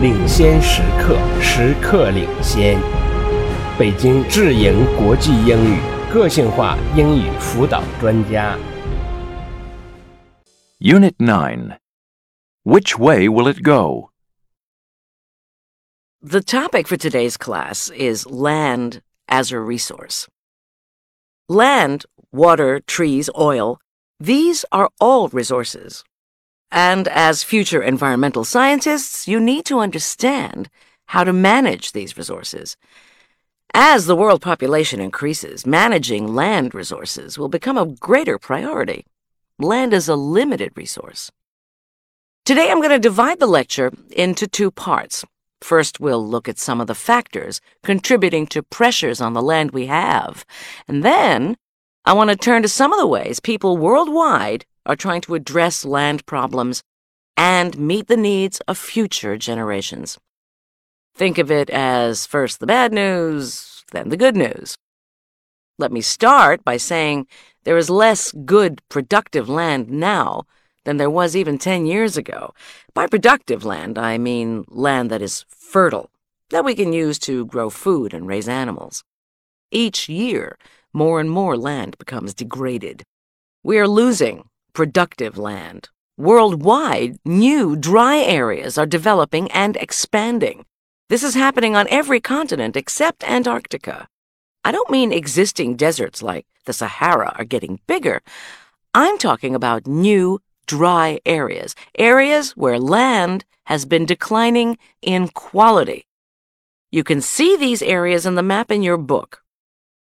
领先时刻，时刻领先。北京智盈国际英语个性化英语辅导专家。 Unit 9 Which way will it go? The topic for today's class is land as a resource. Land, water, trees, oil, these are all resources. And as future environmental scientists, you need to understand how to manage these resources. As the world population increases, managing land resources will become a greater priority. Land is a limited resource. Today I'm going to divide the lecture into two parts. First, we'll look at some of the factors contributing to pressures on the land we have. And then, I want to turn to some of the ways people worldwide are trying to address land problems and meet the needs of future generations. Think of it as first the bad news, then the good news. Let me start by saying there is less good, productive land now than there was even 10 years ago. By productive land, I mean land that is fertile, that we can use to grow food and raise animals. Each year, more and more land becomes degraded. We are losing productive land. Worldwide, new dry areas are developing and expanding. This is happening on every continent except Antarctica. I don't mean existing deserts like the Sahara are getting bigger. I'm talking about new dry areas, areas where land has been declining in quality. You can see these areas in the map in your book.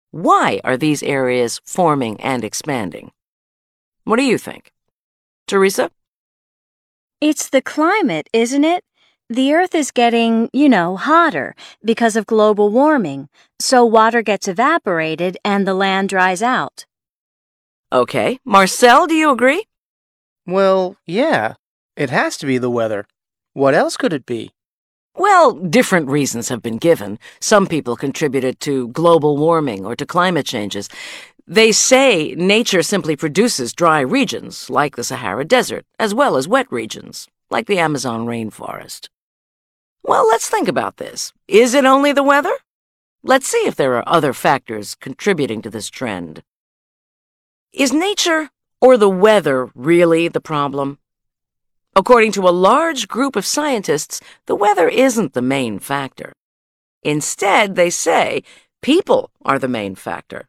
Why are these areas forming and expanding? What do you think? Teresa? It's the climate, isn't it? The Earth is getting, you know, hotter because of global warming, so water gets evaporated and the land dries out. Okay. Marcel, do you agree? Well, yeah. It has to be the weather. What else could it be? Well, different reasons have been given. Some people contributed to global warming or to climate changes. They say nature simply produces dry regions, like the Sahara Desert, as well as wet regions, like the Amazon rainforest. Well, let's think about this. Is it only the weather? Let's see if there are other factors contributing to this trend. Is nature or the weather really the problem? According to a large group of scientists, the weather isn't the main factor. Instead, they say people are the main factor.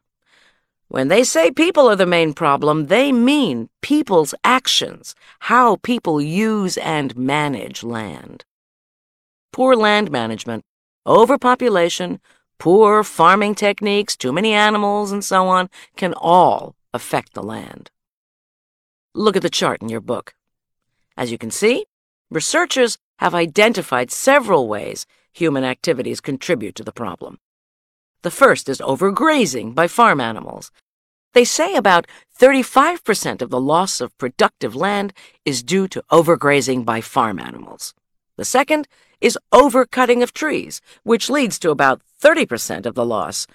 When they say people are the main problem, they mean people's actions, how people use and manage land. Poor land management, overpopulation, poor farming techniques, too many animals, and so on can all affect the land. Look at the chart in your book. As you can see, researchers have identified several ways human activities contribute to the problem. The first is overgrazing by farm animals. They say about 35% of the loss of productive land is due to overgrazing by farm animals. The second is overcutting of trees, which leads to about 30% of the loss.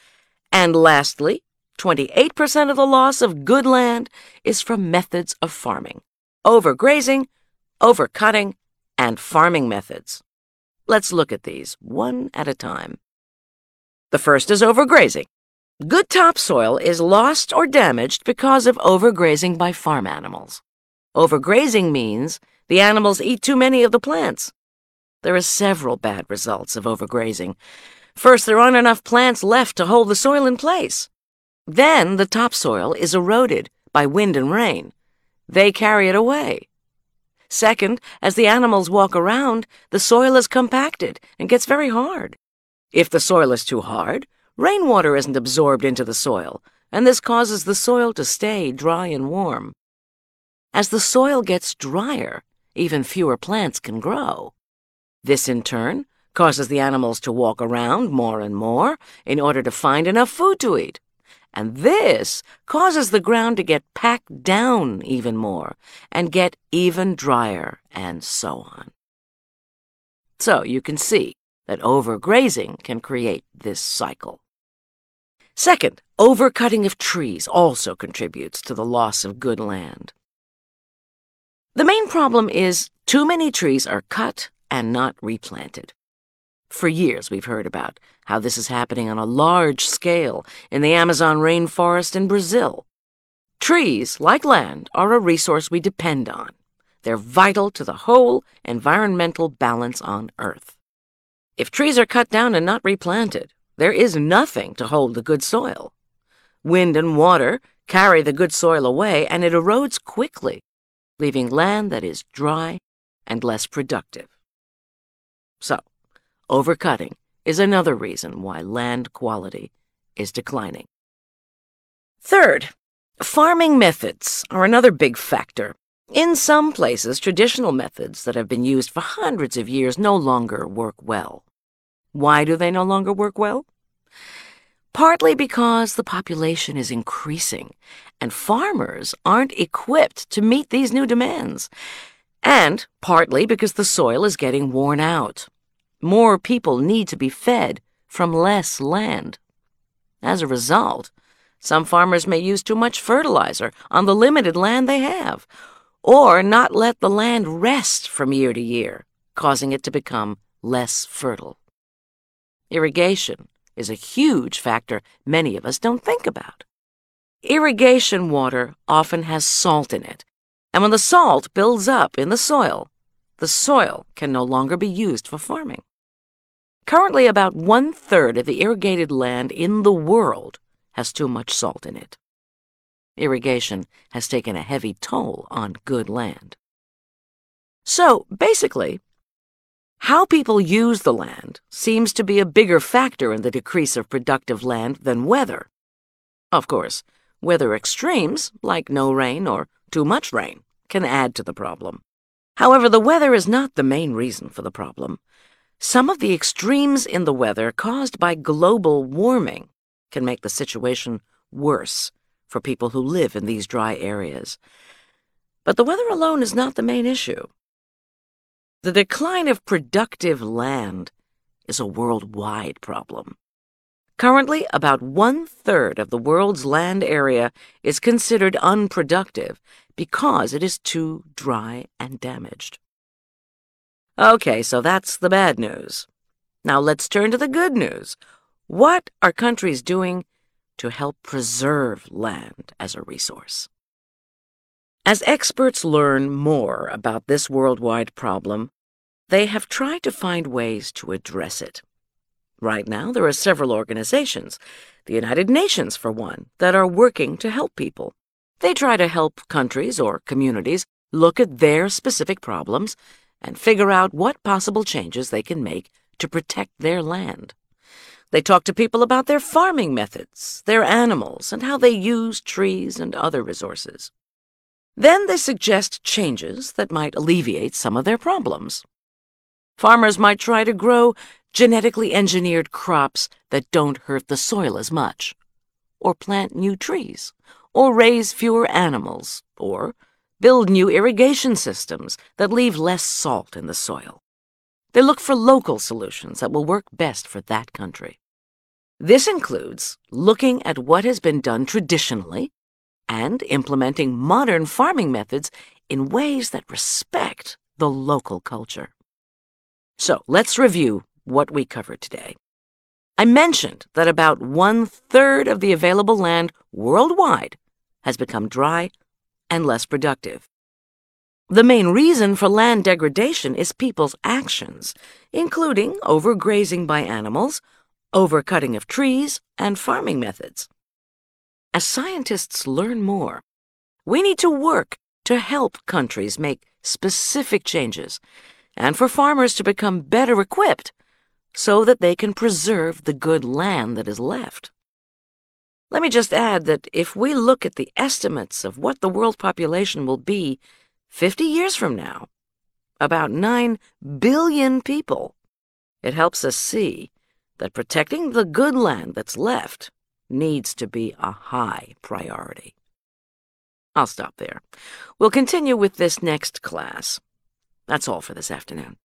And lastly, 28% of the loss of good land is from methods of farming overgrazing, overcutting, and farming methods. Let's look at these one at a time. The first is overgrazing. Good topsoil is lost or damaged because of overgrazing by farm animals. Overgrazing means the animals eat too many of the plants. There are several bad results of overgrazing. First, there aren't enough plants left to hold the soil in place. Then the topsoil is eroded by wind and rain. They carry it away. Second, as the animals walk around, the soil is compacted and gets very hard. If the soil is too hard, rainwater isn't absorbed into the soil, and this causes the soil to stay dry and warm. As the soil gets drier, even fewer plants can grow. This, in turn, causes the animals to walk around more and more in order to find enough food to eat. And this causes the ground to get packed down even more and get even drier, and so on. So you can see that overgrazing can create this cycle. Second, overcutting of trees also contributes to the loss of good land. The main problem is too many trees are cut and not replanted. For years, we've heard about how this is happening on a large scale in the Amazon rainforest in Brazil. Trees, like land, are a resource we depend on. They're vital to the whole environmental balance on Earth. If trees are cut down and not replanted, there is nothing to hold the good soil. Wind and water carry the good soil away, and it erodes quickly, leaving land that is dry and less productive. So, overcutting is another reason why land quality is declining. Third, farming methods are another big factor. In some places, traditional methods that have been used for hundreds of years no longer work well. Why do they no longer work well? Partly because the population is increasing and farmers aren't equipped to meet these new demands. And partly because the soil is getting worn out. More people need to be fed from less land. As a result, some farmers may use too much fertilizer on the limited land they have, or not let the land rest from year to year, causing it to become less fertile. Irrigation is a huge factor many of us don't think about. Irrigation water often has salt in it, and when the salt builds up in the soil, the soil can no longer be used for farming. Currently, about one third of the irrigated land in the world has too much salt in it. Irrigation has taken a heavy toll on good land. So, basically, how people use the land seems to be a bigger factor in the decrease of productive land than weather. Of course, weather extremes, like no rain or too much rain, can add to the problem. However, the weather is not the main reason for the problem. Some of the extremes in the weather caused by global warming can make the situation worse for people who live in these dry areas. But the weather alone is not the main issue. The decline of productive land is a worldwide problem. Currently, about one third of the world's land area is considered unproductive because it is too dry and damaged. Okay, so that's the bad news. Now let's turn to the good news. What are countries doing to help preserve land as a resource? As experts learn more about this worldwide problem, they have tried to find ways to address it. Right now, there are several organizations, the United Nations for one, that are working to help people. They try to help countries or communities look at their specific problems and figure out what possible changes they can make to protect their land. They talk to people about their farming methods, their animals, and how they use trees and other resources. Then they suggest changes that might alleviate some of their problems. Farmers might try to grow genetically engineered crops that don't hurt the soil as much, or plant new trees, or raise fewer animals, or build new irrigation systems that leave less salt in the soil. They look for local solutions that will work best for that country. This includes looking at what has been done traditionally and implementing modern farming methods in ways that respect the local culture. So let's review what we covered today. I mentioned that about one third of the available land worldwide has become dry and less productive. The main reason for land degradation is people's actions, including overgrazing by animals, overcutting of trees, and farming methods. As scientists learn more, we need to work to help countries make specific changes and for farmers to become better equipped so that they can preserve the good land that is left. Let me just add that if we look at the estimates of what the world population will be 50 years from now, about 9 billion people, it helps us see that protecting the good land that's left needs to be a high priority. I'll stop there. We'll continue with this next class. That's all for this afternoon.